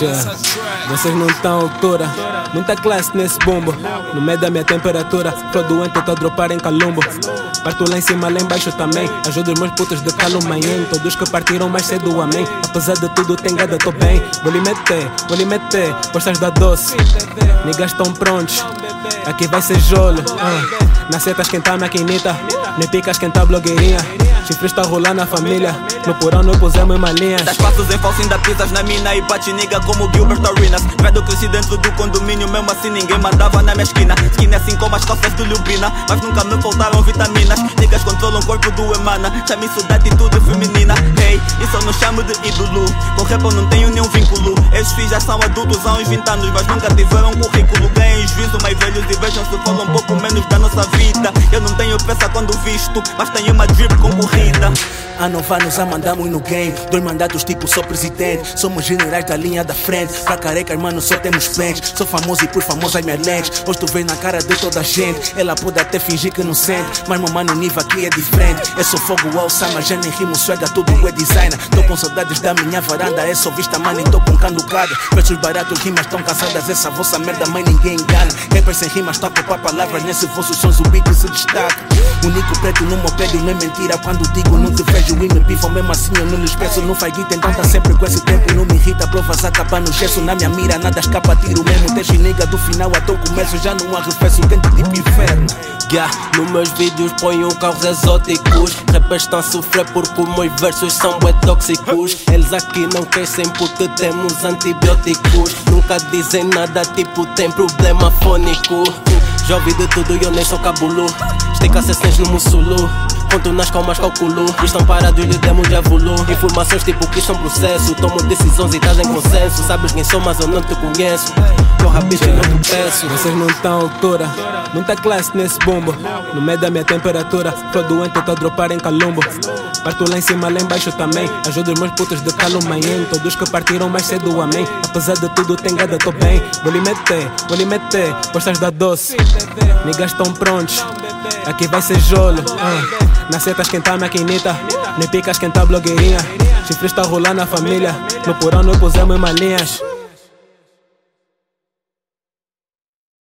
Yeah. Vocês não estão à altura. Muita classe nesse bombo. No meio da minha temperatura. Flow doente, tô a dropar em calumbo. Parto lá em cima, lá embaixo também. Ajudo os meus putos de calumanhém. Todos que partiram mais cedo, amém. Apesar de tudo, tem gada, tô bem. Vou lhe meter, vou lhe meter. Postas da doce. Niggas tão prontos. Aqui vai ser jolo. Uh. Na seta esquentar maquinita. Nem pica esquentar blogueirinha. Chifre está rolando na família. No porão não pusemos uma linha. Das passos em falso, ainda pisas na mina e patiniga como Gilbert Arenas. Velho cresci dentro do condomínio, mesmo assim ninguém mandava na minha esquina. Skin assim como as calças do Lubina, mas nunca me faltaram vitaminas. Niggas controlam o corpo do Emana, chame isso de atitude feminina. Hey, isso eu não chamo de ídolo. Com rap eu não tenho nenhum vínculo. Esses filhos já são adultos há uns 20 anos, mas nunca tiveram currículo. Ganhem juízo, mais velhos e vejam se falam um pouco menos da nossa vida. Eu não tenho peça quando visto, mas tenho uma drip concorrida. Há nove anos a mandamos no game. Dois mandatos tipo sou presidente. Somos generais da linha da frente. Pra carecas, mano, só temos pentes. Sou famoso e por famoso as minhas. Hoje tu vês na cara de toda a gente. Ela pode até fingir que não sente. Mas meu mano, o nível aqui é diferente. Eu sou fogo sama, já rimo, swagga, tudo é designer. Tô com saudades da minha varanda. É só vista, mano, e tô com canducada. Preços baratos, rimas tão cansadas. Essa vossa merda, mãe, ninguém engana. Rappers sem rimas, toca para palavras. Nesse vosso sons, o beat se destaca. Único preto no meu prédio, não é mentira. Quando digo, não te vejo e me bifam mesmo assim eu não lhes peço Não faz guita então tá sempre com esse tempo Não me irrita, provas acaba no gesso Na minha mira nada escapa, tiro mesmo Deixa nega do final até o começo Já não arrefeço, quente tipo inferno. Yeah, nos meus vídeos ponho carros exóticos Rappers estão a sofrer porque os meus versos são bué tóxicos. Eles aqui não crescem porque temos antibióticos. Nunca dizem nada tipo tem problema fônico. Já ouvi de tudo e eu nem sou cabulo. Estica sessões no mussulu Conto nas calmas, calculo. Estão parados, lhe demos de avulou. Informações tipo que são processo. Tomo decisões e trazem consenso. Sabes quem sou, mas eu não te conheço. Corra, bicho, eu não te peço. Vocês não estão à altura. Muita classe nesse bombo. No meio da minha temperatura. Flow doente, tô a dropar em calumbo. Parto lá em cima, lá embaixo também. Ajudo os meus putos de calumanhem. Todos que partiram mais cedo, amém. Apesar de tudo, tem gada, tô bem. Vou lhe meter, vou lhe meter. Postas da doce. Niggas tão prontos. Aqui vai ser jolo. Uh. Na seta esquentar maquinita. Nem pica esquentar blogueirinha. Chifre está rolando na família. No porão não pusemos em malinhas.